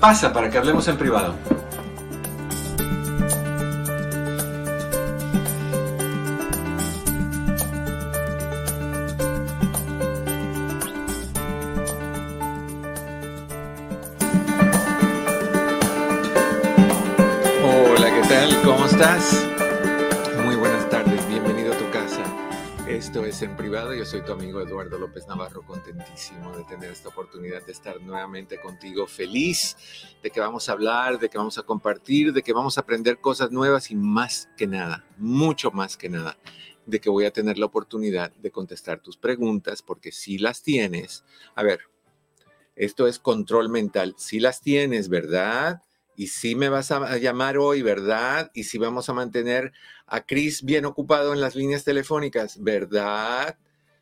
Pasa para que hablemos en privado. Privado, yo soy tu amigo Eduardo López Navarro, contentísimo de tener esta oportunidad de estar nuevamente contigo, feliz de que vamos a hablar, de que vamos a compartir, de que vamos a aprender cosas nuevas y más que nada, mucho más que nada, de que voy a tener la oportunidad de contestar tus preguntas, porque si las tienes, a ver, esto es control mental, si las tienes, ¿verdad? y si me vas a llamar hoy, ¿verdad? Y si vamos a mantener a Chris bien ocupado en las líneas telefónicas, ¿verdad?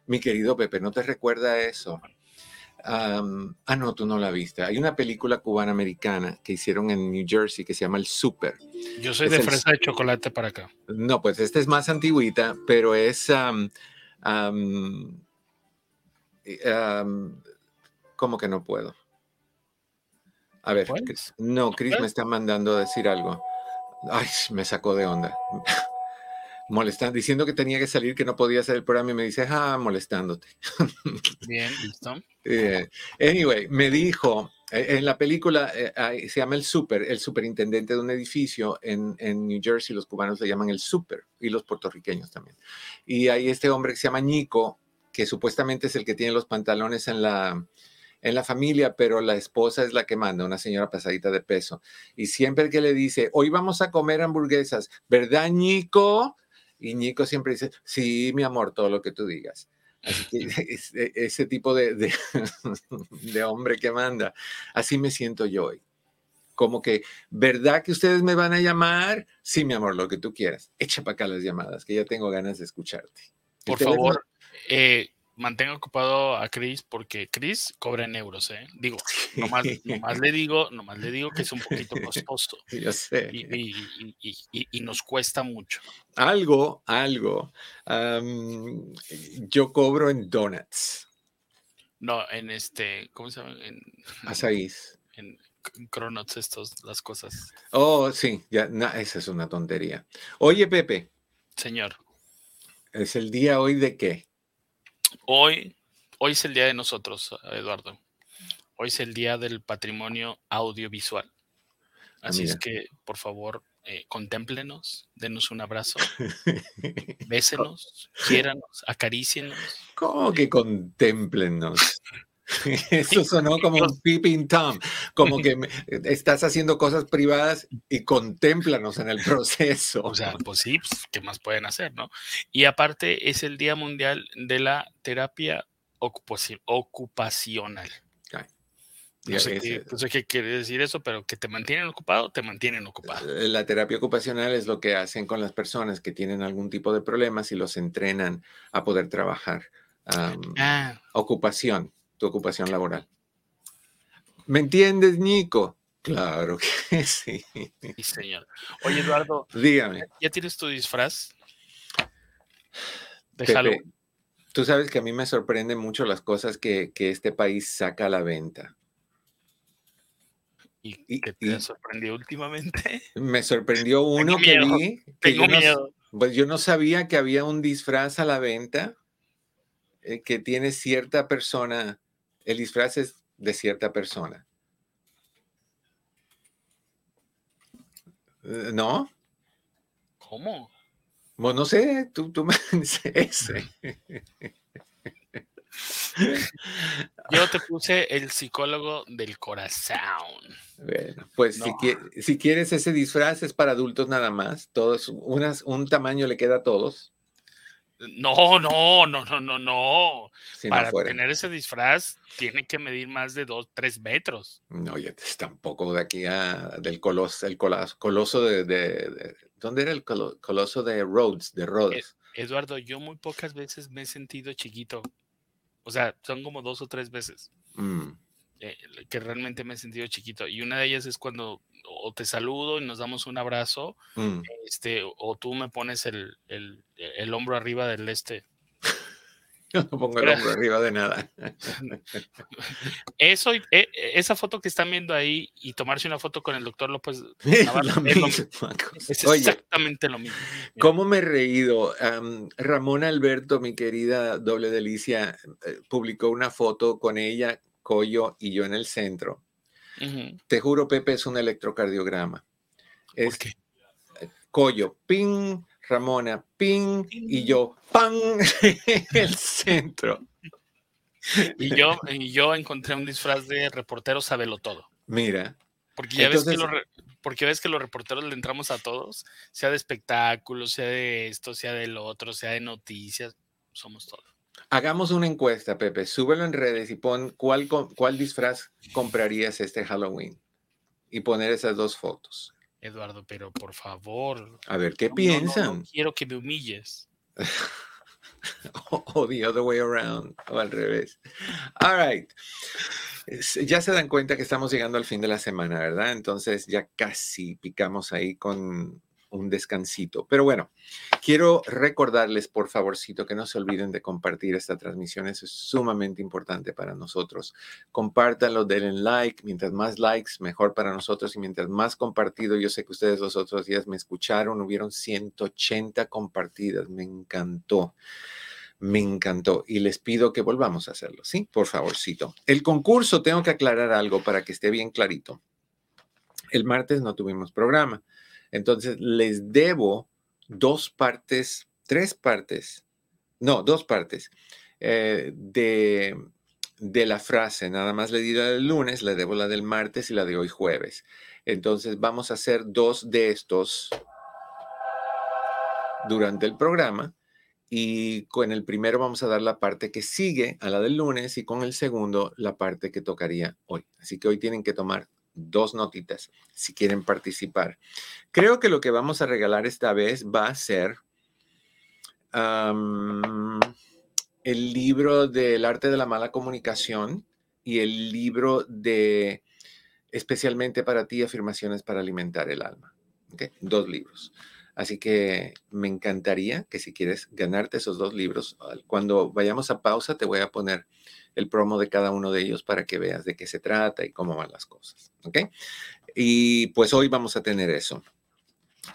Mi querido Pepe, ¿no te recuerda eso? Um, ah, no, tú no la viste. Hay una película cubana-americana que hicieron en New Jersey que se llama El Super. Yo soy Es de el- fresa de chocolate para acá. No, pues esta es más antigüita, pero es... um, ¿Cómo que no puedo? A ver, no, Chris me está mandando a decir algo. Ay, me sacó de onda. Molestando, diciendo que tenía que salir, que no podía hacer el programa y me dice, ah, molestándote. Bien, listo. Eh, anyway, me dijo, eh, en la película eh, se llama El Super, el superintendente de un edificio en, en New Jersey, los cubanos le llaman el Super y los puertorriqueños también. Y hay este hombre que se llama Nico, que supuestamente es el que tiene los pantalones en la, en la familia, pero la esposa es la que manda, una señora pasadita de peso. Y siempre que le dice, hoy vamos a comer hamburguesas, ¿verdad, Nico? Y Nico siempre dice, sí, mi amor, todo lo que tú digas. Así que es- e- ese tipo de, de, de hombre que manda, así me siento yo hoy. Como que, ¿verdad que ustedes me van a llamar? Sí, mi amor, lo que tú quieras. Echa para acá las llamadas, que ya tengo ganas de escucharte. Por favor, eh, mantenga ocupado a Chris porque Chris cobra en euros, ¿eh? Digo, nomás, nomás le digo, nomás le digo que es un poquito costoso Yo sé. y, y- y- y- y- y nos cuesta mucho. Algo, algo. yo cobro en donuts, No, en este, ¿cómo se llama? En, azaís. en, en Cronuts estos, las cosas. Oh, sí, ya, esa es una tontería. Oye, Pepe, Señor, ¿es el día hoy de qué? Hoy, hoy es el día de nosotros, Eduardo. Hoy es el día del patrimonio audiovisual. Ah, Así es que, por favor, eh, contémplenos, denos un abrazo, bésenos, quiéranos, acarícienos. ¿Cómo que contémplennos? Eso sonó como un peeping Tom, como que me- estás haciendo cosas privadas y contémplanos en el proceso. O sea, pues sí, pues, ¿qué más pueden hacer, no? Y aparte es el Día Mundial de la Terapia Ocupaci- Ocupacional. Ya, No sé, qué, no sé qué quiere decir eso, pero que te mantienen ocupado, te mantienen ocupado. La terapia ocupacional es lo que hacen con las personas que tienen algún tipo de problemas y los entrenan a poder trabajar. Ah, ocupación, tu ocupación laboral. ¿Me entiendes, Nico? Claro que sí. sí, señor. Oye, Eduardo, Dígame, ¿ya tienes tu disfraz? Pepe, Halloween. tú sabes que a mí me sorprenden mucho las cosas que, que este país saca a la venta. ¿Y y- qué y- te sorprendió últimamente? Me sorprendió uno que vi, que Tengo yo no, miedo. pues yo no sabía que había un disfraz a la venta eh, que tiene cierta persona, el disfraz es de cierta persona. Eh, ¿No? ¿Cómo? Bueno, no sé, tú, tú me dices ese. Yo te puse el psicólogo del corazón. Bueno, pues si, No. qui- si quieres ese disfraz es para adultos nada más, todos, unas, un tamaño le queda a todos. No, no, no, no, no, no. Si Para tener ese disfraz tiene que medir más de dos, tres metros. No, ya tampoco de aquí a del coloso, el coloso, coloso de, de- de- ¿dónde era el colo- coloso de Rhodes, de Rhodes? Eduardo, yo muy pocas veces me he sentido chiquito. O sea, son como dos o tres veces Mm, eh, que realmente me he sentido chiquito. Y una de ellas es cuando o te saludo y nos damos un abrazo, mm. este, o tú me pones el, el- el hombro arriba del este. Yo no pongo el hombro arriba de nada. Eso, y- e- e- esa foto que están viendo ahí y tomarse una foto con el doctor López Es Navarro, es misma es Oye, exactamente lo mismo. ¿Cómo me he reído? Am, Ramona Alberto, mi querida doble delicia, eh, publicó una foto con ella, Coyo y yo en el centro. Te juro, Pepe, es un electrocardiograma. ¿Por Es qué? Coyo, ping, Ramona, ping, y yo, pan, en el centro. Y yo, y yo encontré un disfraz de reportero sabelo todo. Mira, Porque ya ves que re- porque ves que los reporteros le entramos a todos, sea de espectáculos, sea de esto, sea del otro, sea de noticias, somos todos. Hagamos una encuesta, Pepe. Súbelo en redes y pon cuál, disfraz comprarías este Halloween. Y poner esas dos fotos. Eduardo, pero por favor. A ver qué no, no, no, no piensan. quiero que me humilles. o, o the other way around, o al revés. All right. Ya se dan cuenta que estamos llegando al fin de la semana, ¿verdad? Entonces ya casi picamos ahí con un descansito. Pero bueno, quiero recordarles, por favorcito, que no se olviden de compartir esta transmisión. Eso es sumamente importante para nosotros. Compártanlo, denle like. Mientras más likes, mejor para nosotros. Y mientras más compartido, yo sé que ustedes los otros días me escucharon, hubieron 180 compartidas. Me encantó. Me encantó y les pido que volvamos a hacerlo, ¿sí? Por favorcito. El concurso, tengo que aclarar algo para que esté bien clarito. El martes no tuvimos programa, entonces les debo dos partes, tres partes, no, dos partes eh, de, de la frase. Nada más le di la del lunes, le debo la del martes y la de hoy jueves. Entonces vamos a hacer dos de estos durante el programa y con el primero vamos a dar la parte que sigue a la del lunes y con el segundo la parte que tocaría hoy. Así que hoy tienen que tomar dos notitas si quieren participar. Creo que lo que vamos a regalar esta vez va a ser el libro del arte de la mala comunicación y el libro de especialmente para ti afirmaciones para alimentar el alma. Dos libros. Así que me encantaría que si quieres ganarte esos dos libros, cuando vayamos a pausa te voy a poner el promo de cada uno de ellos para que veas de qué se trata y cómo van las cosas. ¿Ok? Y pues hoy vamos a tener eso.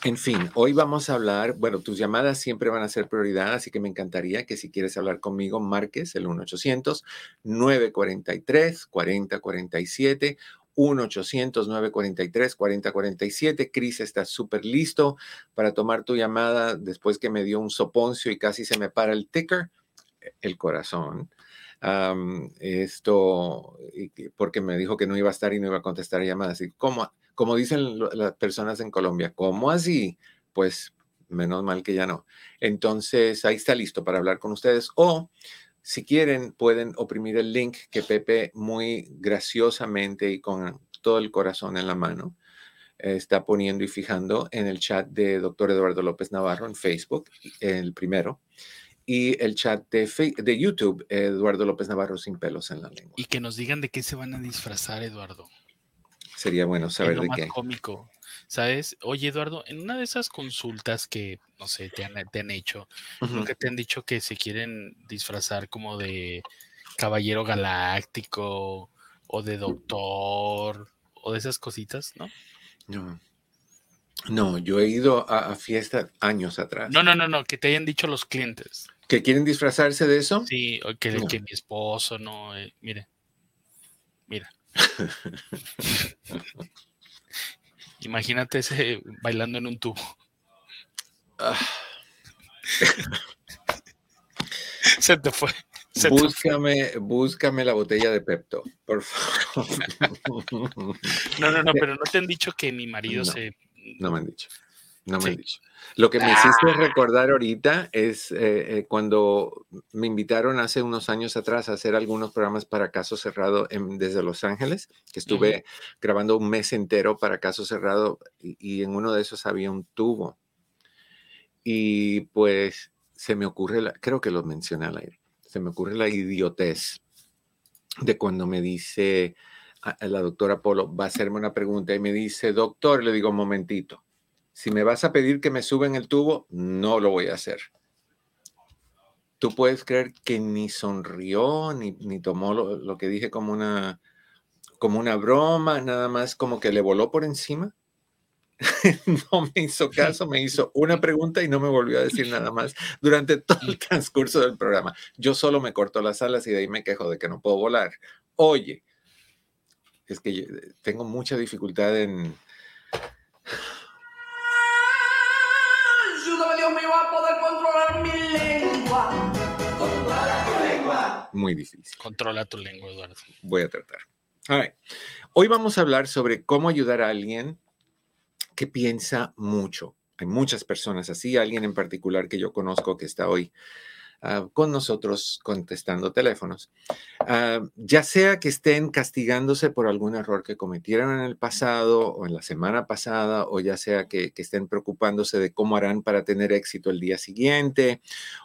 En fin, hoy vamos a hablar, bueno, tus llamadas siempre van a ser prioridad, así que me encantaría que si quieres hablar conmigo, marques el 1-800-943-4047. 1-800-943-4047. Cris está súper listo para tomar tu llamada después que me dio un soponcio y casi se me para el ticker, el corazón. Am, esto, porque me dijo que no iba a estar y no iba a contestar llamadas. Y como, como dicen las personas en Colombia, ¿cómo así? Pues menos mal que ya no. Entonces, ahí está listo para hablar con ustedes. O si quieren, pueden oprimir el link que Pepe muy graciosamente y con todo el corazón en la mano está poniendo y fijando en el chat de doctor Eduardo López Navarro en Facebook, el primero, y el chat de, de YouTube, Eduardo López Navarro sin pelos en la lengua. Y que nos digan de qué se van a disfrazar, Eduardo. Sería bueno saber de más qué. cómico. ¿Sabes? Oye, Eduardo, en una de esas consultas que, no sé, te han, te han hecho, nunca te han dicho que se quieren disfrazar como de caballero galáctico o de doctor o de esas cositas, ¿no? No. No, yo he ido a, a fiestas años atrás. No, no, no, no, que te hayan dicho los clientes. ¿Que quieren disfrazarse de eso? Sí, o que, No. que mi esposo, no, eh, mire, mira. Imagínate ese bailando en un tubo. Ah, Se te fue. Se te fue. búscame, búscame la botella de Pepto, por favor. No, no, no, pero no te han dicho que mi marido No. se. no me han dicho. No me dicho. Lo que me hiciste Ah. recordar ahorita es eh, eh, cuando me invitaron hace unos años atrás a hacer algunos programas para Caso Cerrado en- desde Los Ángeles, que estuve grabando un mes entero para Caso Cerrado y, y en uno de esos había un tubo. Y pues se me ocurre, la- creo que lo mencioné al aire, se me ocurre la idiotez de cuando me dice a- a la doctora Polo, va a hacerme una pregunta y me dice, doctor, le digo, un momentito, si me vas a pedir que me suba en el tubo, no lo voy a hacer. Tú puedes creer que ni sonrió, ni, ni tomó lo, lo que dije como una, como una broma, nada más como que le voló por encima. no me hizo caso, me hizo una pregunta y no me volvió a decir nada más durante todo el transcurso del programa. Yo solo me corto las alas y de ahí me quejo de que no puedo volar. Oye, es que yo tengo mucha dificultad en, muy difícil. Controla tu lengua, Eduardo. Voy a tratar. All right. Hoy vamos a hablar sobre cómo ayudar a alguien que piensa mucho. Hay muchas personas así, alguien en particular que yo conozco que está hoy ah, con nosotros contestando teléfonos. Ah, ya sea que estén castigándose por algún error que cometieron en el pasado o en la semana pasada, o ya sea que, estén preocupándose de cómo harán para tener éxito el día siguiente,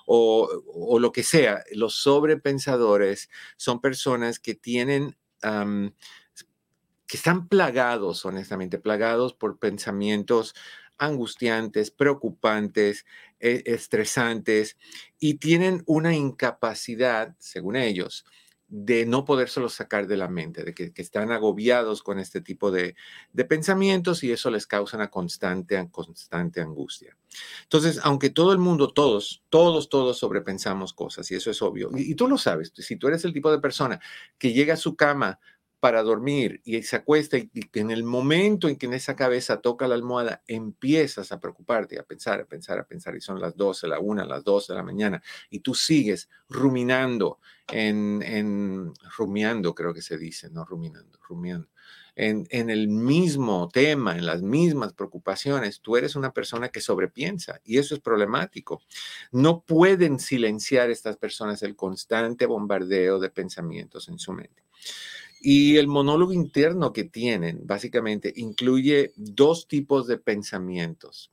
o, lo que sea. Los sobrepensadores son personas que tienen, que están plagados, honestamente, plagados por pensamientos angustiantes, preocupantes, estresantes, y tienen una incapacidad, según ellos, de no podérselos sacar de la mente, de que, están agobiados con este tipo de, de pensamientos y eso les causa una constante, constante angustia. Entonces, aunque todo el mundo, todos, todos, todos sobrepensamos cosas, y eso es obvio, y tú lo sabes, si tú eres el tipo de persona que llega a su cama para dormir y se acuesta y, y en el momento en que en esa cabeza toca la almohada, empiezas a preocuparte, a pensar, a pensar, a pensar, y son las 12, la 1, las 2 de la mañana, y tú sigues ruminando en, en rumiando, creo que se dice, no ruminando, rumiando. En, en el mismo tema, en las mismas preocupaciones, tú eres una persona que sobrepiensa y eso es problemático. No pueden silenciar estas personas el constante bombardeo de pensamientos en su mente. Y el monólogo interno que tienen básicamente incluye dos tipos de pensamientos.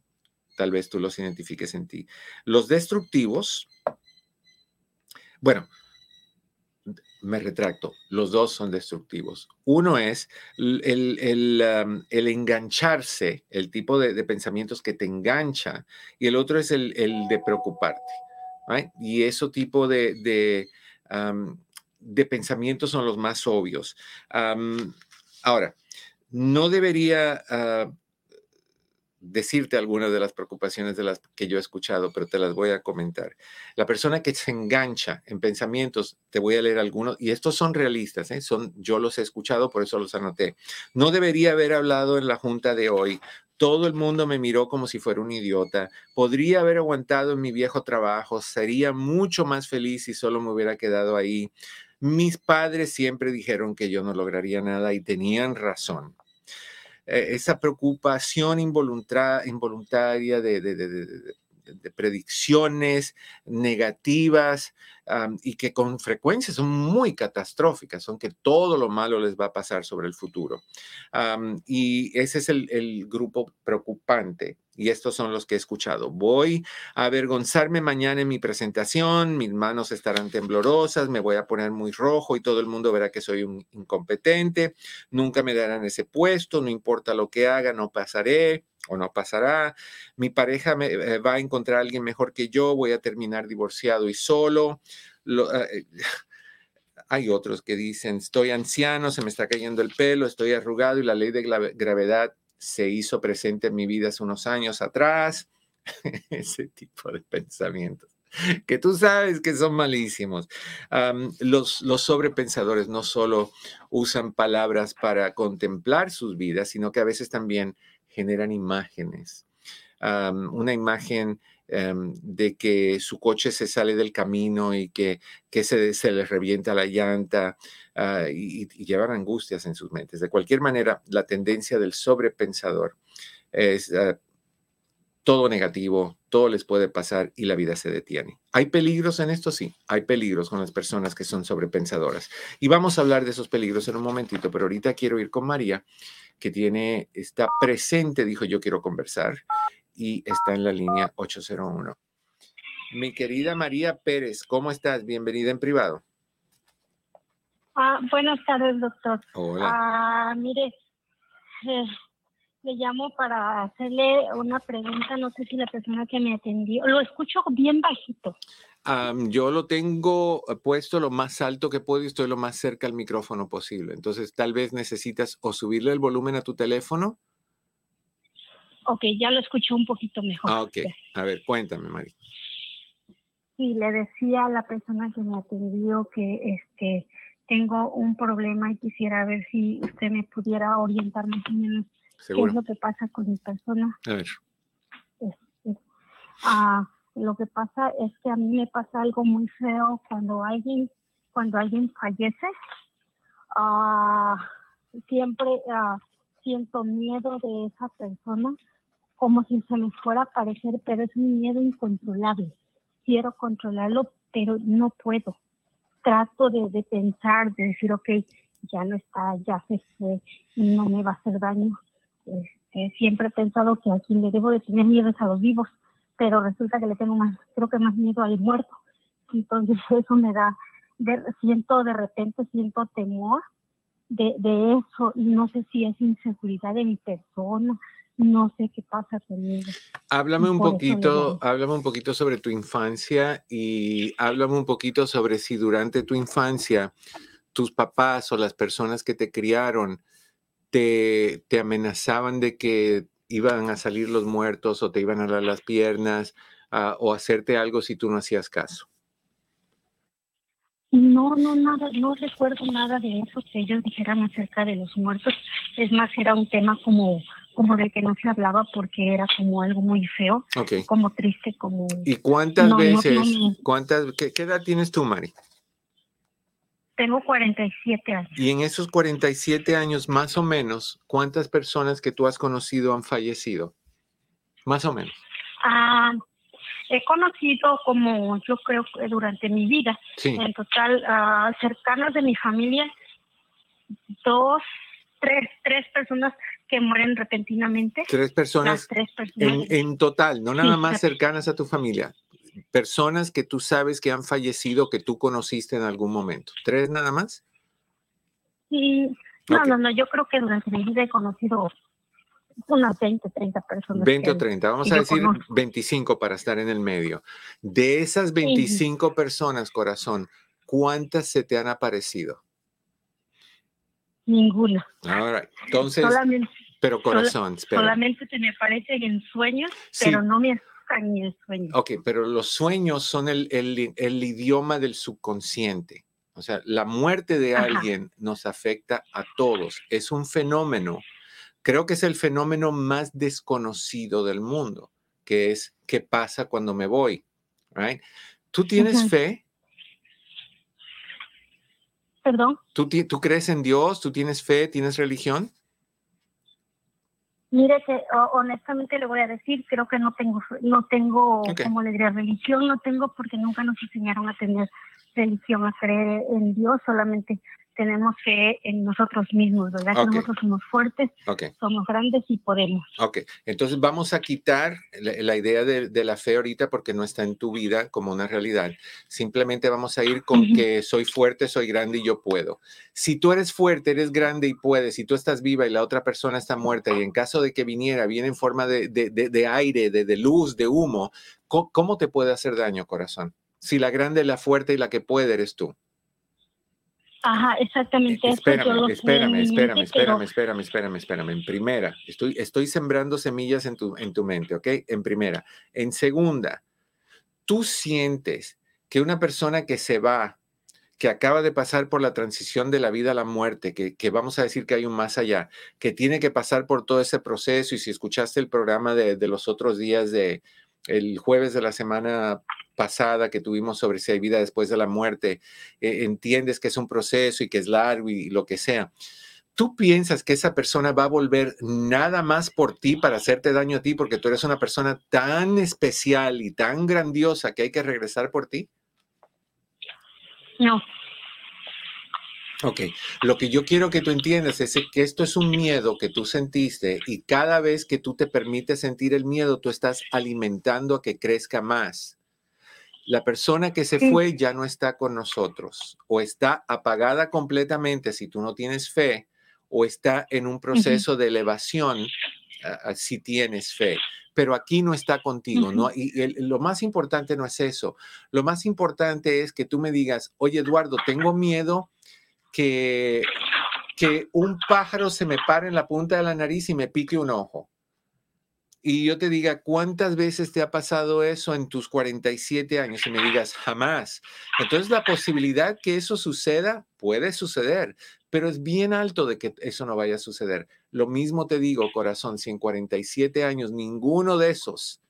Tal vez tú los identifiques en ti. Los destructivos, bueno, me retracto, los dos son destructivos. Uno es el, engancharse, el tipo de, pensamientos que te engancha, y el otro es el, de preocuparte. Y ese tipo de, de pensamientos son los más obvios. Ahora, no debería uh, decirte algunas de las preocupaciones de las que yo he escuchado, pero te las voy a comentar. La persona que se engancha en pensamientos, te voy a leer algunos, y estos son realistas, ¿eh? son, yo los he escuchado, por eso los anoté. No debería haber hablado en la junta de hoy. Todo el mundo me miró como si fuera un idiota. Podría haber aguantado en mi viejo trabajo. Sería mucho más feliz si solo me hubiera quedado ahí. Mis padres siempre dijeron que yo no lograría nada y tenían razón. Eh, esa preocupación involuntaria, de, predicciones negativas um, y que con frecuencia son muy catastróficas, son que todo lo malo les va a pasar sobre el futuro. Um, y ese es el, el grupo preocupante y estos son los que he escuchado. Voy a avergonzarme mañana en mi presentación, mis manos estarán temblorosas, me voy a poner muy rojo y todo el mundo verá que soy un incompetente, nunca me darán ese puesto, no importa lo que haga, no pasaré o no pasará, mi pareja me, eh, va a encontrar a alguien mejor que yo, voy a terminar divorciado y solo. Lo, eh, hay otros que dicen, estoy anciano, se me está cayendo el pelo, estoy arrugado y la ley de gravedad se hizo presente en mi vida hace unos años atrás. Ese tipo de pensamientos que tú sabes que son malísimos. Los, sobrepensadores no solo usan palabras para contemplar sus vidas, sino que a veces también generan imágenes. Una imagen um, de que su coche se sale del camino y que, que se, se les revienta la llanta uh, y, y, llevan angustias en sus mentes. De cualquier manera, la tendencia del sobrepensador es uh, todo negativo, todo les puede pasar y la vida se detiene. ¿Hay peligros en esto? Sí, hay peligros con las personas que son sobrepensadoras. Y vamos a hablar de esos peligros en un momentito, pero ahorita quiero ir con María, que tiene, está presente, dijo yo quiero conversar, y está en la línea 801. Mi querida María Pérez, ¿cómo estás? Bienvenida en privado. Ah, buenas tardes, doctor. Hola. Ah, mire, eh, le llamo para hacerle una pregunta. No sé si la persona que me atendió, lo escucho bien bajito. Yo lo tengo puesto lo más alto que puedo y estoy lo más cerca al micrófono posible. Entonces, tal vez necesitas o subirle el volumen a tu teléfono. Ok, ya lo escucho un poquito mejor. Ah, ok. A ver, cuéntame, María. Y le decía a la persona que me atendió que este tengo un problema y quisiera ver si usted me pudiera orientar más o menos qué es Seguro. lo que pasa con mi persona. A ver. Este, ah, lo que pasa es que a mí me pasa algo muy feo cuando alguien cuando alguien fallece. Ah, siempre ah, siento miedo de esa persona como si se me fuera a aparecer, pero es un miedo incontrolable. Quiero controlarlo, pero no puedo. Trato de, de pensar, de decir, ok, ya no está, ya se fue, no me va a hacer daño. Este, siempre he pensado que a quien le debo de tener miedo es a los vivos, pero resulta que le tengo más, creo que más miedo al muerto. Entonces eso me da, siento de repente, siento temor de eso y no sé si es inseguridad de mi persona, no sé qué pasa conmigo. Háblame un poquito, háblame un poquito sobre tu infancia y háblame un poquito sobre si durante tu infancia tus papás o las personas que te criaron te, te amenazaban de que iban a salir los muertos o te iban a dar las piernas ah, o hacerte algo si tú no hacías caso. No, no, nada, no recuerdo nada de eso que ellos dijeran acerca de los muertos. Es más, era un tema como, como del que no se hablaba porque era como algo muy feo, Ok. como triste, como... ¿Y cuántas No, veces, no cuántas, qué, qué edad tienes tú, Mari? Tengo 47 años. Y en esos 47 años, más o menos, ¿cuántas personas que tú has conocido han fallecido? Más o menos. Ah, he conocido como yo creo que durante mi vida, Sí. en total, ah, cercanos de mi familia, dos, tres, tres personas que mueren repentinamente. Tres personas tres personas. en, en total, no nada Sí, más cercanas a tu familia. Personas que tú sabes que han fallecido, que tú conociste en algún momento. ¿Tres nada más? Sí, no, no, no, yo creo que durante mi vida he conocido unas 20, 30 personas. 20 o que- 30, vamos a decir conozco. 25 para estar en el medio. De esas 25 personas, corazón, ¿cuántas se te han aparecido? Ninguna. All right. Entonces, solamente, pero corazón, espera. solamente se me aparecen en sueños, Sí. pero no me asustan ni en sueños. Ok, pero los sueños son el, el- el idioma del subconsciente. O sea, la muerte de Ajá. alguien nos afecta a todos. Es un fenómeno, creo que es el fenómeno más desconocido del mundo, que es qué pasa cuando me voy. right? ¿Tú tienes Ujú. fe? Perdón, ¿Tú, ¿Tú crees en Dios? ¿Tú tienes fe? ¿Tienes religión? Mire que honestamente le voy a decir, creo que no tengo, no tengo, como le diría, religión, no tengo porque nunca nos enseñaron a tener religión, a creer en Dios, solamente tenemos fe en nosotros mismos, ¿verdad? Ok. Que nosotros somos fuertes, Ok. somos grandes y podemos. Ok, entonces vamos a quitar la, la idea de, de la fe ahorita porque no está en tu vida como una realidad. Simplemente vamos a ir con que soy fuerte, soy grande y yo puedo. Si tú eres fuerte, eres grande y puedes, si tú estás viva y la otra persona está muerta y en caso de que viniera, viene en forma de, de- de- aire, de, de luz, de humo, ¿cómo, cómo te puede hacer daño, corazón? Si la grande, la fuerte y la que puede eres tú. Ajá, exactamente. Espérame, espérame, espérame, espérame, espérame, espérame, espérame. En primera, estoy, estoy sembrando semillas en tu, en tu mente, ¿ok? En primera. En segunda, tú sientes que una persona que se va, que acaba de pasar por la transición de la vida a la muerte, que, que vamos a decir que hay un más allá, que tiene que pasar por todo ese proceso y si escuchaste el programa de, de los otros días de el jueves de la semana pasada que tuvimos sobre si hay vida después de la muerte, eh, entiendes que es un proceso y que es largo y lo que sea. tú piensas que esa persona va a volver nada más por ti para hacerte daño a ti porque tú eres una persona tan especial y tan grandiosa que hay que regresar por ti? No. Ok, lo que yo quiero que tú entiendas es que esto es un miedo que tú sentiste y cada vez que tú te permites sentir el miedo, tú estás alimentando a que crezca más. La persona que se Sí. fue ya no está con nosotros o está apagada completamente si tú no tienes fe o está en un proceso de elevación si tienes fe. Pero aquí no está contigo, ¿no? Y el- lo más importante no es eso. Lo más importante es que tú me digas, oye Eduardo, tengo miedo que, que un pájaro se me pare en la punta de la nariz y me pique un ojo. Y yo te diga, ¿cuántas veces te ha pasado eso en tus 47 años? Y me digas, jamás. Entonces la posibilidad que eso suceda puede suceder, pero es bien alto de que eso no vaya a suceder. Lo mismo te digo, corazón, si en 47 años ninguno de esos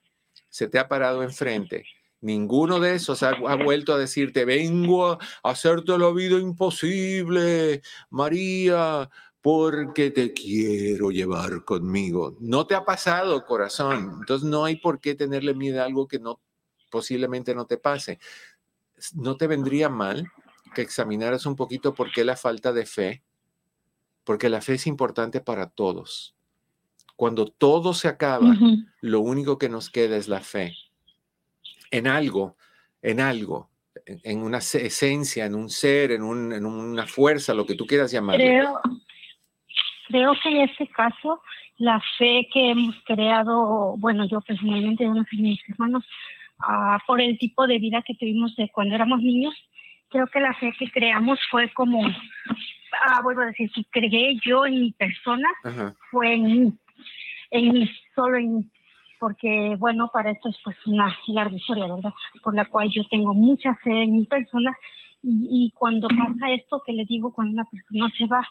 se te ha parado enfrente, ninguno de esos ha, ha vuelto a decirte, vengo a hacerte la vida imposible, María, porque te quiero llevar conmigo. No te ha pasado, corazón. Entonces no hay por qué tenerle miedo a algo que no posiblemente no te pase. No te vendría mal que examinaras un poquito por qué la falta de fe, porque la fe es importante para todos. Cuando todo se acaba, lo único que nos queda es la fe. En algo, en algo, en, en una se- esencia, en un ser, en, un- en una fuerza, lo que tú quieras llamarlo. Creo, creo que en este caso la fe que hemos creado, bueno, yo personalmente, yo no sé mis hermanos, ah, por el tipo de vida que tuvimos de cuando éramos niños, creo que la fe que creamos fue como, ah, vuelvo a decir, que creé yo en mi persona, Ajá. fue en mí, en mí, solo en mí. Porque, bueno, para esto es pues una larga historia, ¿verdad? Por la cual yo tengo mucha fe en mi persona y, y cuando pasa esto que le digo, cuando una persona se va,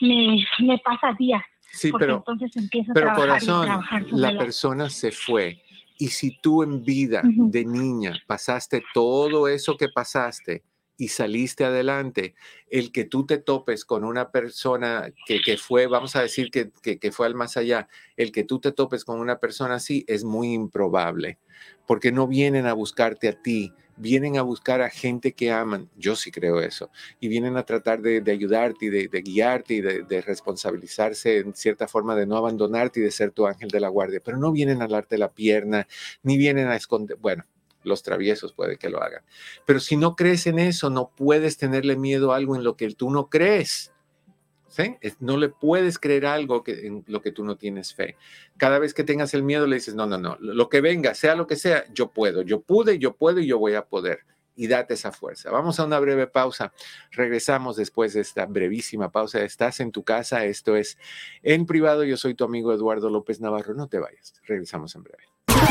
me, me pasa días, Sí, porque pero, entonces empiezo a pero trabajar y corazón, trabajar sobre la persona se fue. Y si tú en vida Ujú. de niña pasaste todo eso que pasaste y saliste adelante, el que tú te topes con una persona que, que fue, vamos a decir que, que, fue al más allá, el que tú te topes con una persona así es muy improbable, porque no vienen a buscarte a ti, vienen a buscar a gente que aman, yo sí creo eso, y vienen a tratar de, ayudarte y de, guiarte y de, de responsabilizarse en cierta forma de no abandonarte y de ser tu ángel de la guardia, pero no vienen a darte la pierna, ni vienen a esconder, bueno, los traviesos puede que lo hagan, pero si no crees en eso, no puedes tenerle miedo a algo en lo que tú no crees. No le puedes creer algo que, en lo que tú no tienes fe. Cada vez que tengas el miedo le dices, no, no, no, lo que venga, sea lo que sea, yo puedo, yo pude, yo puedo y yo voy a poder. Y date esa fuerza. Vamos a una breve pausa. Regresamos después de esta brevísima pausa. Estás en tu casa, esto es en privado. Yo soy tu amigo Eduardo López Navarro. No te vayas. Regresamos en breve.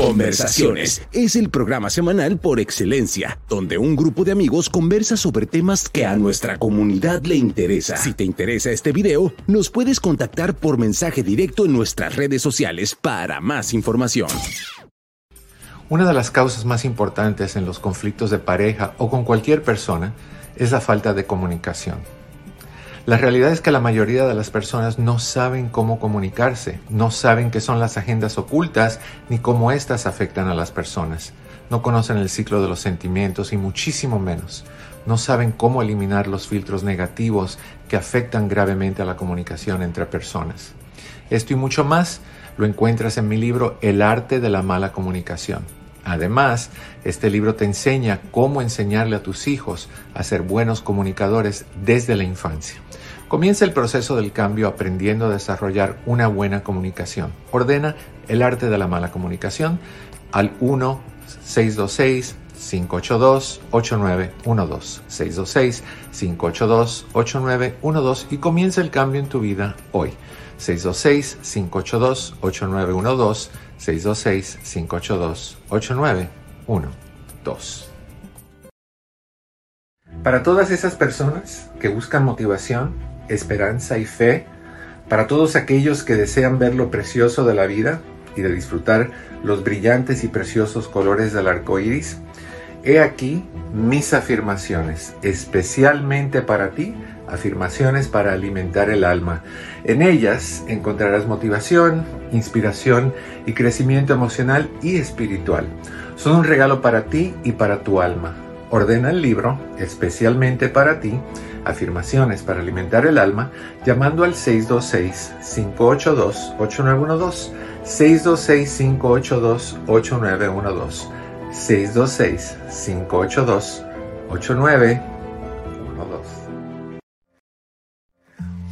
Conversaciones es el programa semanal por excelencia, donde un grupo de amigos conversa sobre temas que a nuestra comunidad le interesa. Si te interesa este video, nos puedes contactar por mensaje directo en nuestras redes sociales para más información. Una de las causas más importantes en los conflictos de pareja o con cualquier persona es la falta de comunicación. La realidad es que la mayoría de las personas no saben cómo comunicarse, no saben qué son las agendas ocultas ni cómo éstas afectan a las personas. No conocen el ciclo de los sentimientos y muchísimo menos. No saben cómo eliminar los filtros negativos que afectan gravemente a la comunicación entre personas. Esto y mucho más lo encuentras en mi libro El arte de la mala comunicación. Además, este libro te enseña cómo enseñarle a tus hijos a ser buenos comunicadores desde la infancia. Comienza el proceso del cambio aprendiendo a desarrollar una buena comunicación. Ordena el arte de la mala comunicación al 582-8912. 626-582-8912 y comienza el cambio en tu vida hoy. 626-582-8912. 626-582-8912. Para todas esas personas que buscan motivación, esperanza y fe, para todos aquellos que desean ver lo precioso de la vida y de disfrutar los brillantes y preciosos colores del arco iris, he aquí mis afirmaciones, especialmente para ti, afirmaciones para alimentar el alma. En ellas encontrarás motivación, inspiración y crecimiento emocional y espiritual. Son un regalo para ti y para tu alma. Ordena el libro, especialmente para ti, Afirmaciones para alimentar el alma, llamando al 626-582-8912. 626-582-8912. 626-582-8912.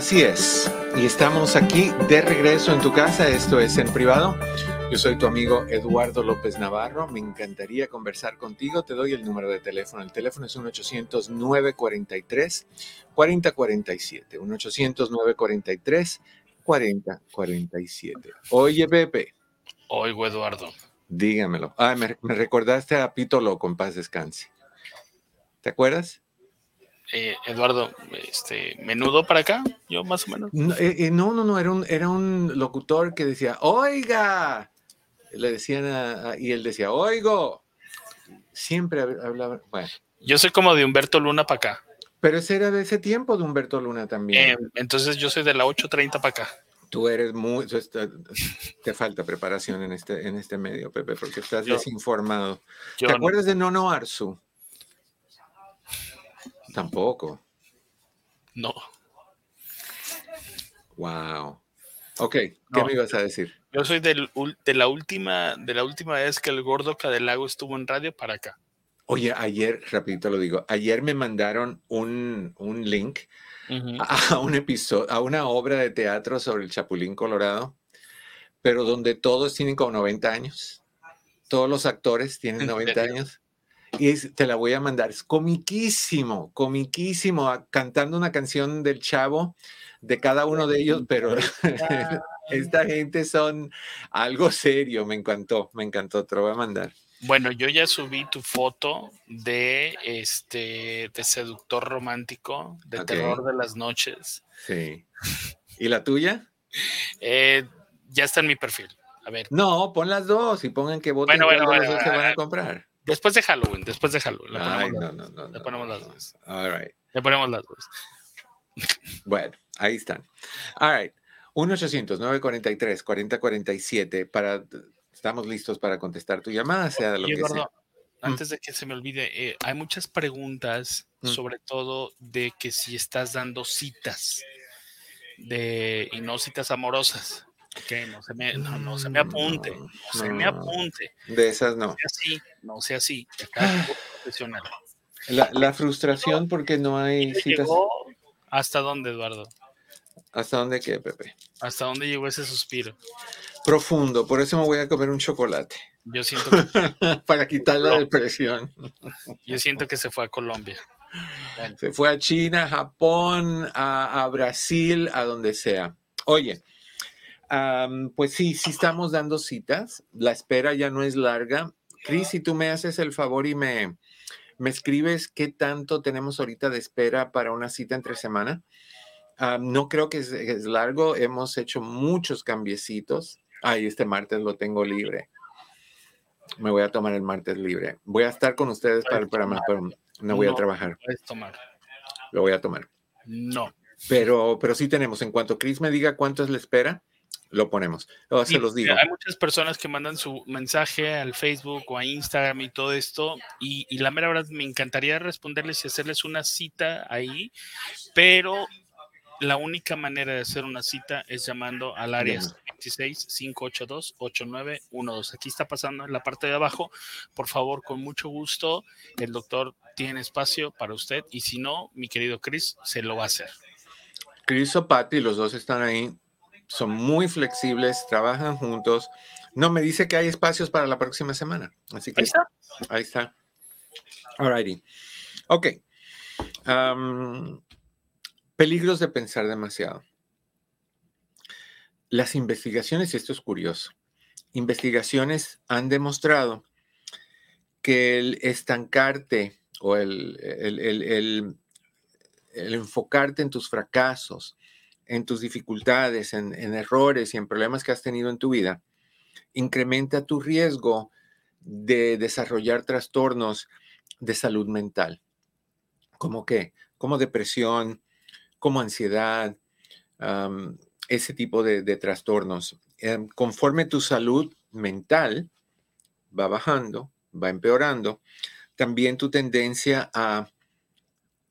Así es. Y estamos aquí de regreso en tu casa. Esto es en privado. Yo soy tu amigo Eduardo López Navarro. Me encantaría conversar contigo. Te doy el número de teléfono. El teléfono es 1-800-943-4047. 1-800-943-4047. Oye, Pepe. Oigo, Eduardo. Dígamelo. Ah, me, me recordaste a Pito Loco, en paz descanse. ¿Te acuerdas? Eh, Eduardo, este, menudo para acá, yo más o menos. No, eh, eh, no, no, no, era un, era un locutor que decía, oiga, le decían a- a- y él decía, oigo. Siempre hab- hablaba, bueno, Yo soy como de Humberto Luna para acá. pero ese era de ese tiempo de Humberto Luna también. Eh, entonces yo soy de la 8.30 para acá. Tú eres muy, te falta preparación en este, en este medio, Pepe, porque estás Yo- desinformado. Yo ¿Te no. acuerdas de Nono Arzu? Tampoco. no. Wow. Ok, ¿qué No. me ibas a decir? Yo soy del de la última, de la última vez que el gordo Cadelago estuvo en radio para acá. Oye, ayer, rapidito lo digo, ayer me mandaron un, un link a un episodio, a una obra de teatro sobre el Chapulín Colorado, pero donde todos tienen como 90 años. Todos los actores tienen ¿En 90 serio? años. Y es- te la voy a mandar. Es comiquísimo, comiquísimo, a- cantando una canción del chavo de cada uno de ellos, pero esta gente son algo serio. Me encantó, me encantó. Te lo voy a mandar. Bueno, yo ya subí tu foto de este de seductor romántico, de terror de las noches. Sí. ¿Y la tuya? Eh, ya está en mi perfil. A ver, No, pon las dos y pongan que voten Bueno, bueno, cuál de bueno, las dos se van a bueno. comprar. Después de Halloween, después de Halloween. Le ponemos, Ay, las, no, no, no. le ponemos las dos. All right. Le ponemos las dos. Bueno, ahí están. All right. 1-800-943-4047 para... Estamos listos para contestar tu llamada, sea de lo Oye, que Eduardo, sea. Mm. antes de que se me olvide, eh, hay muchas preguntas, Mm. sobre todo de que si estás dando citas de y no citas amorosas. Que no se me, no, no se me apunte, no, se me no. apunte. De esas no. sea así, no sea así. profesional. La, la frustración porque no hay ¿Te citas. ¿Hasta dónde, Eduardo? ¿Hasta dónde qué, Pepe? ¿Hasta dónde llegó ese suspiro? Profundo, por eso me voy a comer un chocolate. Yo siento que, para quitar la No. depresión. yo siento que se fue a Colombia. Bueno, Se fue a China, a Japón, a, a Brasil, a donde sea. Oye, pues sí, sí estamos dando citas. La espera ya no es larga. Cris, si tú me haces el favor y me, me escribes qué tanto tenemos ahorita de espera para una cita entre semana. Ah, no creo que es, es, largo, hemos hecho muchos cambiecitos. Ay, este martes lo tengo libre. Me voy a tomar el martes libre. Voy a estar con ustedes para el programa, pero no voy No, a trabajar. Tomar. Lo voy a tomar. No. Pero, pero sí tenemos. En cuanto Chris me diga cuánto es la espera, lo ponemos. O se los digo. Hay muchas personas que mandan su mensaje al Facebook o a Instagram y todo esto, y, y la mera verdad me encantaría responderles y hacerles una cita ahí, pero la única manera de hacer una cita es llamando al área Llama. 26-582-8912. Aquí está pasando en la parte de abajo. Por favor, con mucho gusto, el doctor tiene espacio para usted, y si no, mi querido Chris, se lo va a hacer. Chris o Patty, los dos están ahí. Son muy flexibles, trabajan juntos. No, me dice que hay espacios para la próxima semana. Así que Ahí está. Ahí está. Alrighty. Ok. Peligros de pensar demasiado. Las investigaciones, y esto es curioso, investigaciones han demostrado que el estancarte o el- el- el enfocarte en tus fracasos, en tus dificultades, en, errores y en problemas que has tenido en tu vida, incrementa tu riesgo de desarrollar trastornos de salud mental. ¿Cómo qué? Como depresión, como ansiedad, ese tipo de, de trastornos. Em, conforme tu salud mental va bajando, va empeorando, también tu tendencia a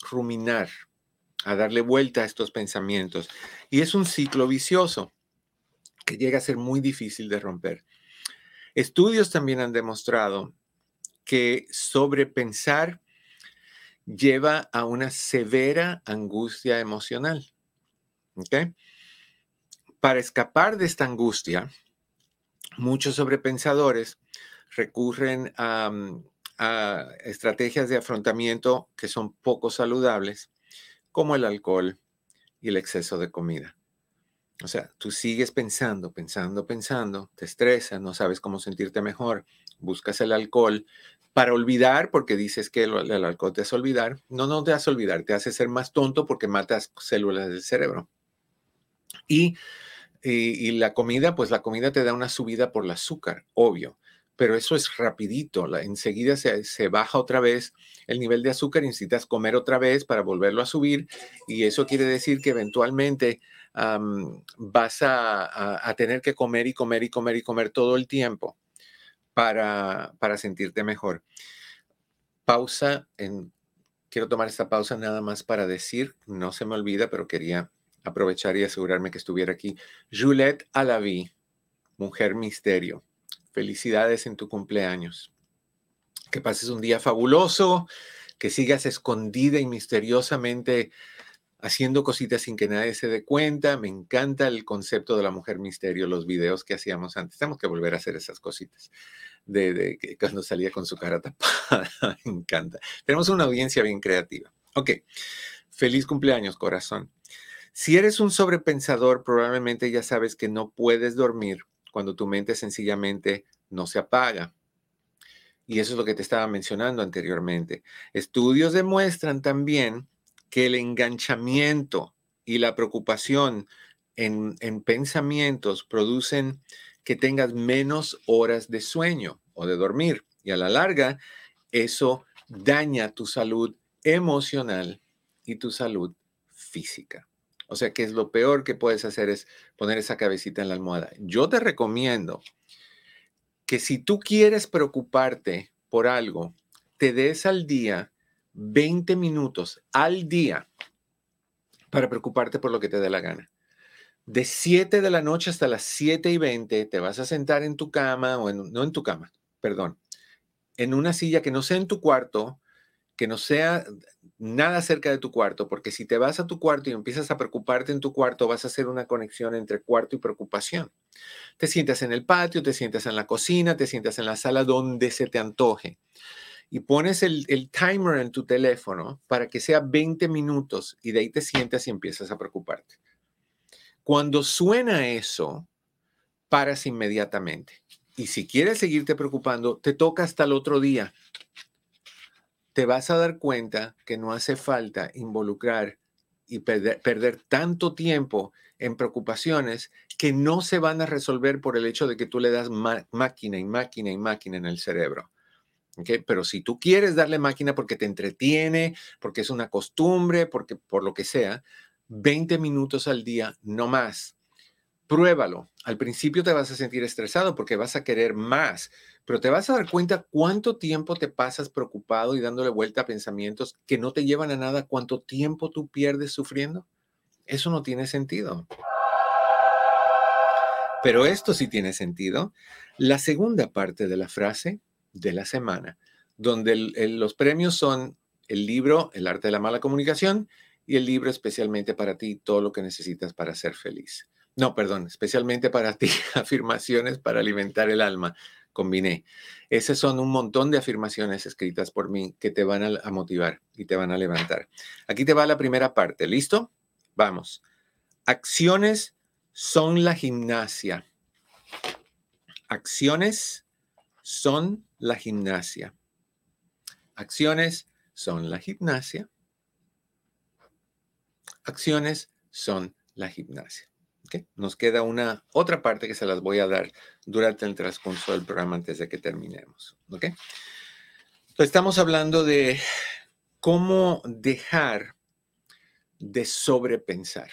ruminar, a darle vuelta a estos pensamientos. Y es un ciclo vicioso que llega a ser muy difícil de romper. Estudios también han demostrado que sobrepensar lleva a una severa angustia emocional. ¿ok? Para escapar de esta angustia, muchos sobrepensadores recurren a, mm, a estrategias de afrontamiento que son poco saludables, como el alcohol y el exceso de comida. O sea, tú sigues pensando, pensando, pensando, te estresa, no sabes cómo sentirte mejor, buscas el alcohol para olvidar, porque dices que el, alcohol te hace olvidar. No, no te hace olvidar, te hace ser más tonto porque matas células del cerebro. Y, y la comida, pues la comida te da una subida por el azúcar, obvio, pero eso es rapidito, la, enseguida se, baja otra vez el nivel de azúcar y necesitas comer otra vez para volverlo a subir y eso quiere decir que eventualmente vas a tener que comer y comer y comer y comer todo el tiempo para, para sentirte mejor. Pausa en... Quiero tomar esta pausa nada más para decir, no se me olvida, pero quería aprovechar y asegurarme que estuviera aquí. Juliette Alaví, mujer misterio. Felicidades en tu cumpleaños. Que pases un día fabuloso, que sigas escondida y misteriosamente haciendo cositas sin que nadie se dé cuenta. Me encanta el concepto de la mujer misterio, los videos que hacíamos antes. Tenemos que volver a hacer esas cositas de, de cuando salía con su cara tapada. Me encanta. Tenemos una audiencia bien creativa. Ok, feliz cumpleaños, corazón. Si eres un sobrepensador, probablemente ya sabes que no puedes dormir cuando tu mente sencillamente no se apaga. Y eso es lo que te estaba mencionando anteriormente. Estudios demuestran también que el enganchamiento y la preocupación en, en pensamientos producen que tengas menos horas de sueño o de dormir. Y a la larga, eso daña tu salud emocional y tu salud física. O sea que es lo peor que puedes hacer es poner esa cabecita en la almohada. Yo te recomiendo que si tú quieres preocuparte por algo, te des al día 20 minutos al día para preocuparte por lo que te dé la gana. De 7 de la noche hasta las 7 y 20 te vas a sentar en tu cama, o no en tu cama, perdón, en una silla que no sea en tu cuarto, que no sea nada cerca de tu cuarto, porque si te vas a tu cuarto y empiezas a preocuparte en tu cuarto, vas a hacer una conexión entre cuarto y preocupación. Te sientas en el patio, te sientas en la cocina, te sientas en la sala donde se te antoje y pones el, timer en tu teléfono para que sea 20 minutos y de ahí te sientas y empiezas a preocuparte. Cuando suena eso, paras inmediatamente Y si quieres seguirte preocupando, te toca hasta el otro día. Te vas a dar cuenta que no hace falta involucrar y perder, tanto tiempo en preocupaciones que no se van a resolver por el hecho de que tú le das máquina y máquina y máquina en el cerebro. Pero si tú quieres darle máquina porque te entretiene, porque es una costumbre, porque por lo que sea, 20 minutos al día, no más. Pruébalo. Al principio te vas a sentir estresado porque vas a querer más, pero te vas a dar cuenta cuánto tiempo te pasas preocupado y dándole vuelta a pensamientos que no te llevan a nada, cuánto tiempo tú pierdes sufriendo. Eso no tiene sentido. Pero esto sí tiene sentido. La segunda parte de la frase de la semana, donde los premios son el libro El arte de la mala comunicación y el libro especialmente para ti, todo lo que necesitas para ser feliz. No, perdón, especialmente para ti, afirmaciones para alimentar el alma. Combiné. Esas son un montón de afirmaciones escritas por mí que te van a, motivar y te van a levantar. Aquí te va la primera parte. ¿Listo? Vamos. Acciones son la gimnasia. Acciones son la gimnasia. Acciones son la gimnasia. Acciones son la gimnasia. Nos queda una otra parte que se las voy a dar durante el transcurso del programa antes de que terminemos. estamos hablando de cómo dejar de sobrepensar.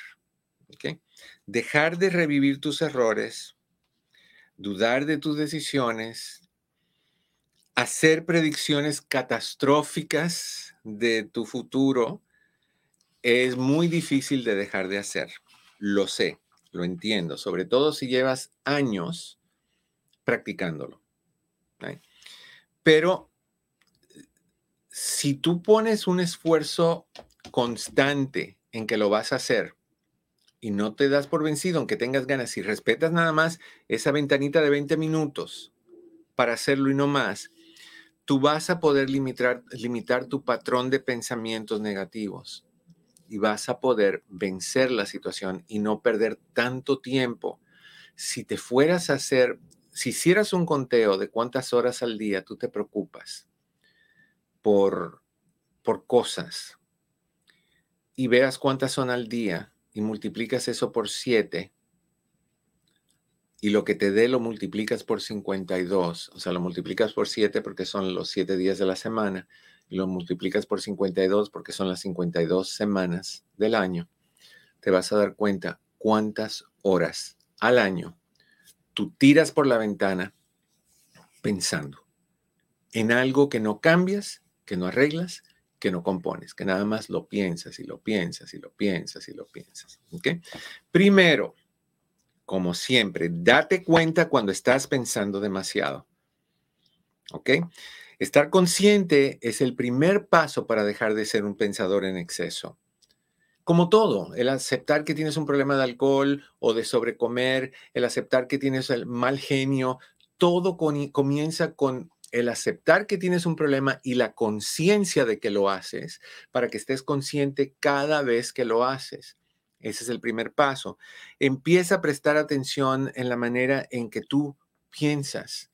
Dejar de revivir tus errores, dudar de tus decisiones, hacer predicciones catastróficas de tu futuro es muy difícil de dejar de hacer. Lo sé, lo entiendo, sobre todo si llevas años practicándolo. Pero si tú pones un esfuerzo constante en que lo vas a hacer y no te das por vencido, aunque tengas ganas, si respetas nada más esa ventanita de 20 minutos para hacerlo y no más, tú vas a poder limitar, limitar tu patrón de pensamientos negativos y vas a poder vencer la situación y no perder tanto tiempo. Si te fueras a hacer, si hicieras un conteo de cuántas horas al día tú te preocupas por, por cosas y veas cuántas son al día y multiplicas eso por siete, y lo que te dé lo multiplicas por 52, o sea, lo multiplicas por 7 porque son los 7 días de la semana, lo multiplicas por 52 porque son las 52 semanas del año, te vas a dar cuenta cuántas horas al año tú tiras por la ventana pensando en algo que no cambias, que no arreglas, que no compones, que nada más lo piensas y lo piensas y lo piensas y lo piensas. ¿ok? Primero, como siempre, date cuenta cuando estás pensando demasiado. ¿Ok? Estar consciente es el primer paso para dejar de ser un pensador en exceso. Como todo, el aceptar que tienes un problema de alcohol o de sobrecomer, el aceptar que tienes el mal genio, todo comienza con el aceptar que tienes un problema y la conciencia de que lo haces para que estés consciente cada vez que lo haces. Ese es el primer paso. Empieza a prestar atención en la manera en que tú piensas.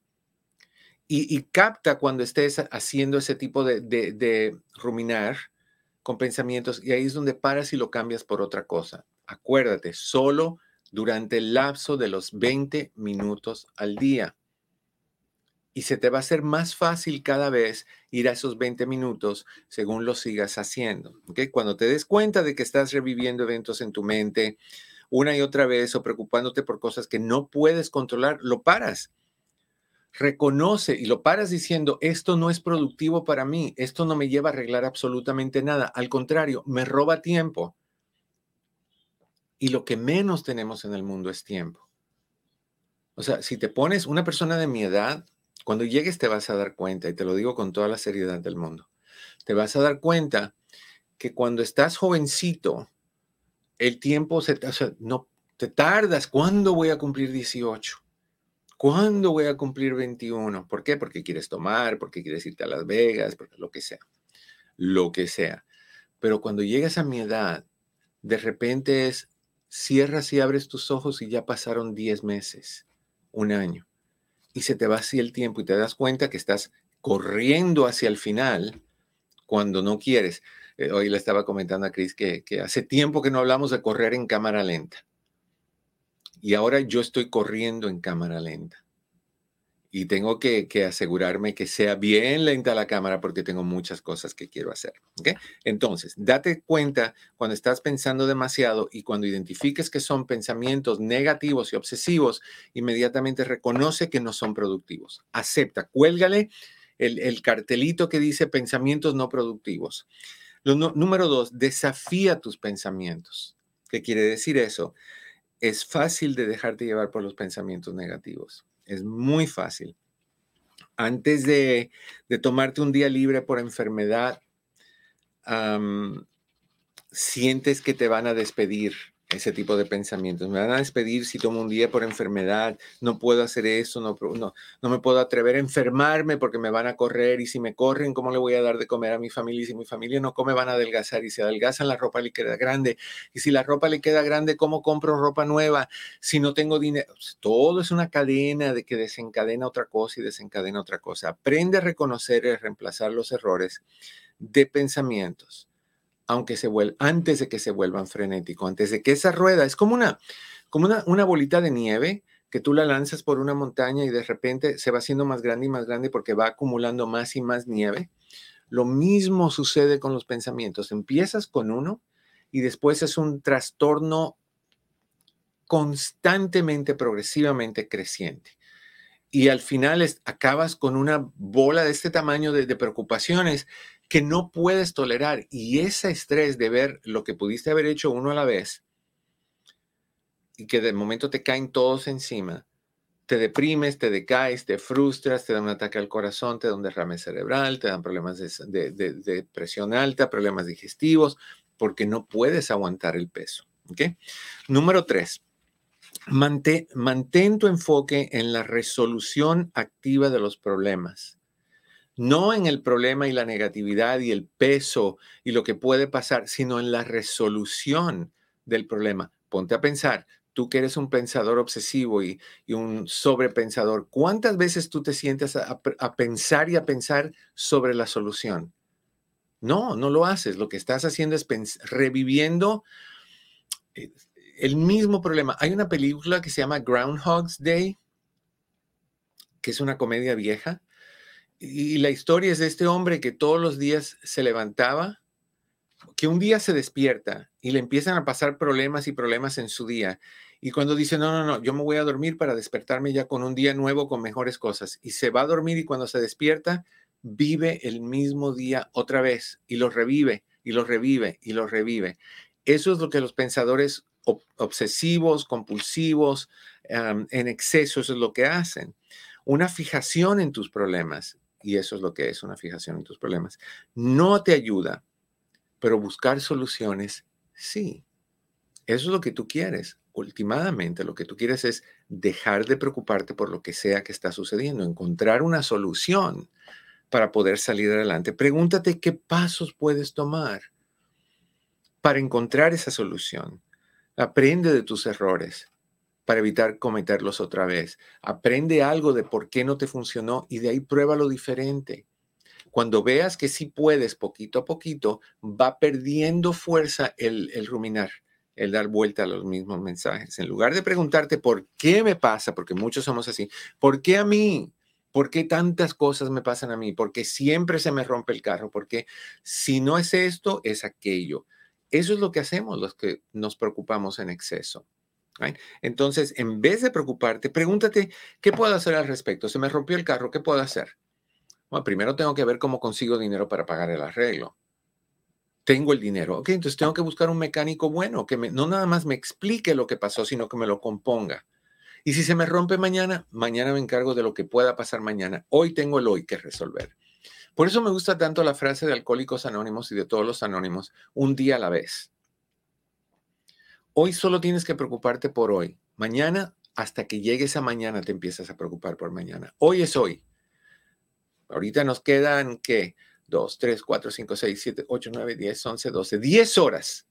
Y, capta cuando estés haciendo ese tipo de, ruminar con pensamientos y ahí es donde paras y lo cambias por otra cosa. Acuérdate, solo durante el lapso de los 20 minutos al día y se te va a hacer más fácil cada vez ir a esos 20 minutos según lo sigas haciendo. ¿okay? Cuando te des cuenta de que estás reviviendo eventos en tu mente una y otra vez o preocupándote por cosas que no puedes controlar, lo paras. Reconoce y lo paras diciendo, esto no es productivo para mí, esto no me lleva a arreglar absolutamente nada, al contrario, me roba tiempo. Y lo que menos tenemos en el mundo es tiempo. O sea, si te pones una persona de mi edad, cuando llegues te vas a dar cuenta, y te lo digo con toda la seriedad del mundo, te vas a dar cuenta que cuando estás jovencito, el tiempo se, o no te tardas. ¿Cuándo voy a cumplir 18? ¿Cuándo voy a cumplir 21? ¿Por qué? Porque quieres tomar, porque quieres irte a Las Vegas, lo que sea. Lo que sea. Pero cuando llegas a mi edad, de repente es, cierras y abres tus ojos y ya pasaron 10 meses, un año y se te va así el tiempo y te das cuenta que estás corriendo hacia el final cuando no quieres. Eh, hoy le estaba comentando a Cris que hace tiempo que no hablamos de correr en cámara lenta. Y ahora yo estoy corriendo en cámara lenta y tengo que, asegurarme que sea bien lenta la cámara porque tengo muchas cosas que quiero hacer. Entonces, date cuenta cuando estás pensando demasiado y cuando identifiques que son pensamientos negativos y obsesivos, inmediatamente reconoce que no son productivos. Acepta, cuélgale el, cartelito que dice pensamientos no productivos. número dos, desafía tus pensamientos. ¿Qué quiere decir eso? Es fácil de dejarte llevar por los pensamientos negativos es muy fácil. Antes de, tomarte un día libre por enfermedad, sientes que te van a despedir ese tipo de pensamientos. Me van a despedir si tomo un día por enfermedad, no puedo hacer eso, no, no, no me puedo atrever a enfermarme porque me van a correr y si me corren, ¿cómo le voy a dar de comer a mi familia? Y si mi familia no come, van a adelgazar y si adelgazan, la ropa le queda grande. Y si la ropa le queda grande, ¿cómo compro ropa nueva? Si no tengo dinero, todo es una cadena de que desencadena otra cosa y desencadena otra cosa. Aprende a reconocer y reemplazar los errores de pensamientos aunque se vuelva, antes de que se vuelvan frenéticos, antes de que esa rueda es como una, como una, una bolita de nieve que tú la lanzas por una montaña y de repente se va haciendo más grande y más grande porque va acumulando más y más nieve. Lo mismo sucede con los pensamientos. Empiezas con uno y después es un trastorno constantemente, progresivamente creciente. Y al final acabas con una bola de este tamaño de preocupaciones que no puedes tolerar. Y ese estrés de ver lo que pudiste haber hecho uno a la vez y que de momento te caen todos encima, te deprimes, te decaes, te frustras, te da un ataque al corazón, te da un derrame cerebral, te dan problemas de, presión alta, problemas digestivos, porque no puedes aguantar el peso. Número tres, mantén tu enfoque en la resolución activa de los problemas no en el problema y la negatividad y el peso y lo que puede pasar, sino en la resolución del problema. Ponte a pensar, tú que eres un pensador obsesivo y, un sobrepensador, ¿cuántas veces tú te sientes a, pensar y a pensar sobre la solución? No, no lo haces. Lo que estás haciendo es reviviendo eh, el mismo problema. Hay una película que se llama Groundhog's Day, que es una comedia vieja, y la historia es de este hombre que todos los días se levantaba, que un día se despierta y le empiezan a pasar problemas y problemas en su día. Y cuando dice, no, no, no, yo me voy a dormir para despertarme ya con un día nuevo, con mejores cosas. Y se va a dormir y cuando se despierta, vive el mismo día otra vez y lo revive y lo revive y lo revive. Eso es lo que los pensadores obsesivos, compulsivos, en exceso, eso es lo que hacen. Una fijación en tus problemas y eso es lo que es una fijación en tus problemas. No te ayuda, pero buscar soluciones, sí. Eso es lo que tú quieres. Últimamente, lo que tú quieres es dejar de preocuparte por lo que sea que está sucediendo, encontrar una solución para poder salir adelante. Pregúntate qué pasos puedes tomar para encontrar esa solución. Aprende de tus errores para evitar cometerlos otra vez. Aprende algo de por qué no te funcionó y de ahí prueba lo diferente. Cuando veas que sí puedes poquito a poquito, va perdiendo fuerza el, el ruminar, el dar vuelta a los mismos mensajes. En lugar de preguntarte por qué me pasa, porque muchos somos así, ¿por qué a mí? ¿Por qué tantas cosas me pasan a mí? ¿Por qué siempre se me rompe el carro? Porque si no es esto, es aquello. Eso es lo que hacemos los que nos preocupamos en exceso. Entonces, en vez de preocuparte, pregúntate, ¿qué puedo hacer al respecto? Se me rompió el carro, ¿qué puedo hacer? Bueno, primero tengo que ver cómo consigo dinero para pagar el arreglo. Tengo el dinero, ok, entonces tengo que buscar un mecánico bueno que no nada más me explique lo que pasó, sino que me lo componga. Y si se me rompe mañana, mañana me encargo de lo que pueda pasar mañana. Hoy tengo el hoy que resolver. Por eso me gusta tanto la frase de Alcohólicos Anónimos y de todos los anónimos, un día a la vez. Hoy solo tienes que preocuparte por hoy. Mañana, hasta que llegues a mañana, te empiezas a preocupar por mañana. Hoy es hoy. Ahorita nos quedan, ¿qué? 2, 3, 4, 5, 6, 7, 8, 9, 10, 11, 12, 10 horas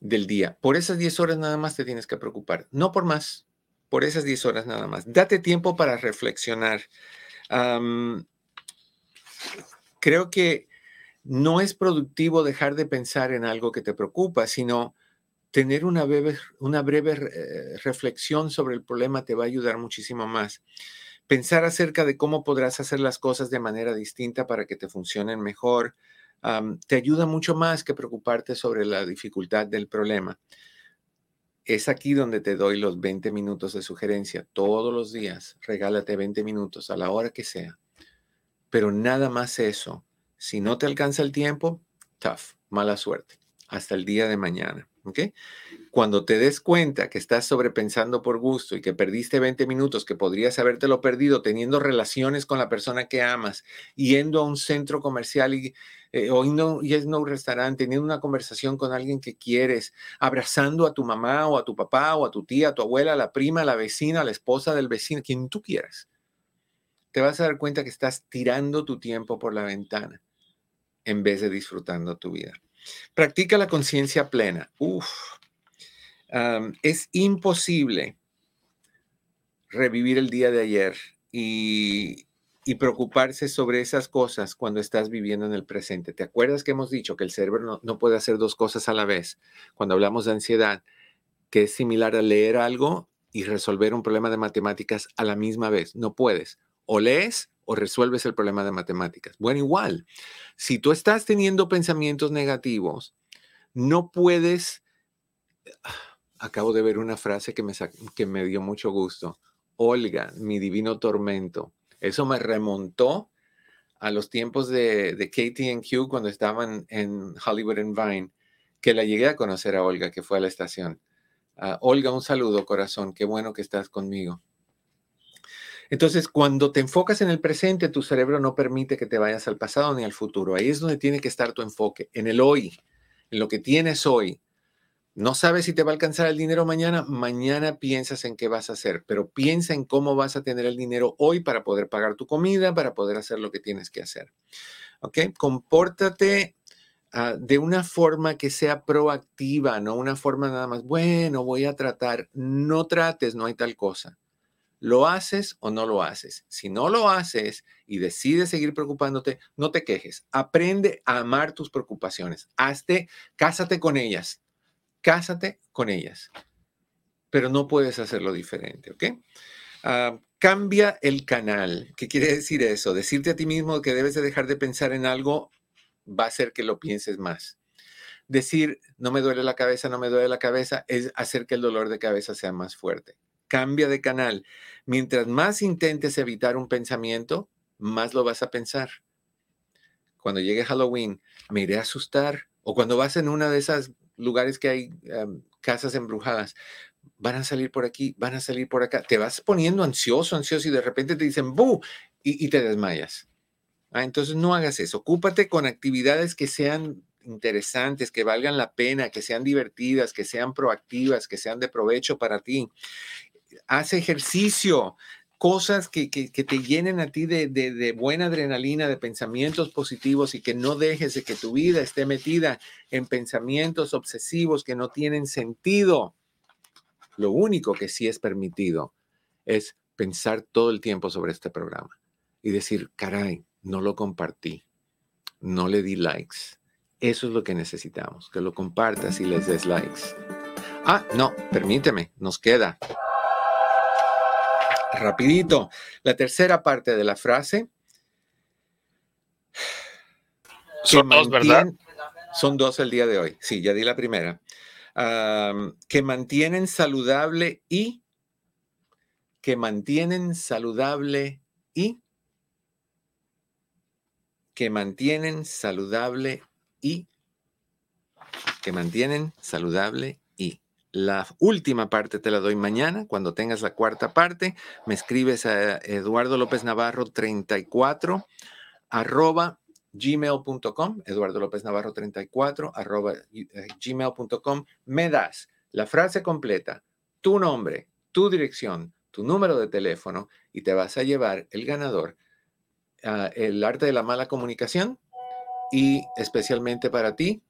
del día. Por esas 10 horas nada más te tienes que preocupar. No por más, por esas 10 horas nada más. Date tiempo para reflexionar. creo que no es productivo dejar de pensar en algo que te preocupa, sino tener una breve, eh, reflexión sobre el problema te va a ayudar muchísimo más. Pensar acerca de cómo podrás hacer las cosas de manera distinta para que te funcionen mejor, te ayuda mucho más que preocuparte sobre la dificultad del problema. Es aquí donde te doy los 20 minutos de sugerencia. Todos los días, regálate 20 minutos a la hora que sea. Pero nada más eso. Si no te alcanza el tiempo, tough, mala suerte. Hasta el día de mañana. ¿ok? Cuando te des cuenta que estás sobrepensando por gusto y que perdiste 20 minutos, que podrías habértelo perdido teniendo relaciones con la persona que amas, yendo a un centro comercial y, eh, o yendo, yendo a un restaurante, teniendo una conversación con alguien que quieres, abrazando a tu mamá o a tu papá o a tu tía, a tu abuela, a la prima, a la vecina, a la esposa del vecino, quien tú quieras, te vas a dar cuenta que estás tirando tu tiempo por la ventana en vez de disfrutando tu vida. Practica la conciencia plena. Uf, es imposible revivir el día de ayer y, preocuparse sobre esas cosas cuando estás viviendo en el presente. ¿Te acuerdas que hemos dicho que el cerebro no, puede hacer dos cosas a la vez? Cuando hablamos de ansiedad, que es similar a leer algo y resolver un problema de matemáticas a la misma vez. No puedes. O lees o resuelves el problema de matemáticas. Bueno, igual, si tú estás teniendo pensamientos negativos, no puedes... Acabo de ver una frase que me, que me dio mucho gusto. Olga, mi divino tormento. Eso me remontó a los tiempos de, de KTNQ cuando estaban en Hollywood and Vine, que la llegué a conocer a Olga, que fue a la estación. Ah, Olga, un saludo, corazón. Qué bueno que estás conmigo. Entonces, cuando te enfocas en el presente, tu cerebro no permite que te vayas al pasado ni al futuro. Ahí es donde tiene que estar tu enfoque, en el hoy, en lo que tienes hoy. No sabes si te va a alcanzar el dinero mañana, mañana piensas en qué vas a hacer, pero piensa en cómo vas a tener el dinero hoy para poder pagar tu comida, para poder hacer lo que tienes que hacer. ¿Ok? Compórtate ah, de una forma que sea proactiva, no una forma nada más, bueno, voy a tratar. No trates, no hay tal cosa. ¿Lo haces o no lo haces? Si no lo haces y decides seguir preocupándote, no te quejes. Aprende a amar tus preocupaciones. Hazte, cásate con ellas. Cásate con ellas. Pero no puedes hacerlo diferente, ¿ok? Ah, cambia el canal. ¿Qué quiere decir eso? Decirte a ti mismo que debes de dejar de pensar en algo va a hacer que lo pienses más. Decir, no me duele la cabeza, no me duele la cabeza, es hacer que el dolor de cabeza sea más fuerte cambia de canal. Mientras más intentes evitar un pensamiento, más lo vas a pensar. Cuando llegue Halloween, me iré a asustar. O cuando vas en una de esas lugares que hay casas embrujadas, van a salir por aquí, van a salir por acá. Te vas poniendo ansioso, ansioso y de repente te dicen ¡bu! y, te desmayas. Ah, entonces no hagas eso. Ocúpate con actividades que sean interesantes, que valgan la pena, que sean divertidas, que sean proactivas, que sean de provecho para ti haz ejercicio, cosas que, te llenen a ti de, buena adrenalina, de pensamientos positivos y que no dejes de que tu vida esté metida en pensamientos obsesivos que no tienen sentido. Lo único que sí es permitido es pensar todo el tiempo sobre este programa y decir, caray, no lo compartí, no le di likes. Eso es lo que necesitamos, que lo compartas y les des likes. Ah, no, permíteme, nos queda rapidito. La tercera parte de la frase. Son dos, ¿verdad? Son dos el día de hoy. Sí, ya di la primera. que mantienen saludable y que mantienen saludable y que mantienen saludable y que mantienen saludable la última parte te la doy mañana. Cuando tengas la cuarta parte, me escribes a Eduardo López Navarro 34 arroba gmail.com, Eduardo López Navarro 34 arroba eh, gmail.com. Me das la frase completa, tu nombre, tu dirección, tu número de teléfono y te vas a llevar el ganador, uh, el arte de la mala comunicación y especialmente para ti,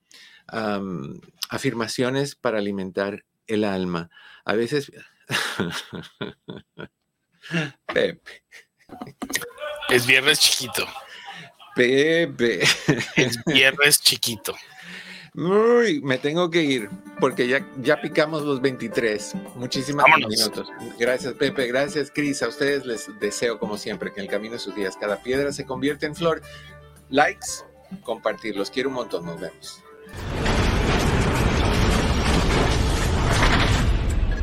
afirmaciones para alimentar el alma. A veces Pepe. Es viernes chiquito. Pepe. Es viernes chiquito. Uy, me tengo que ir porque ya, ya picamos los 23. Muchísimas Vámonos. minutos. Gracias, Pepe. Gracias, Cris. A ustedes les deseo, como siempre, que en el camino de sus días cada piedra se convierta en flor. Likes, compartir. Los quiero un montón. Nos vemos.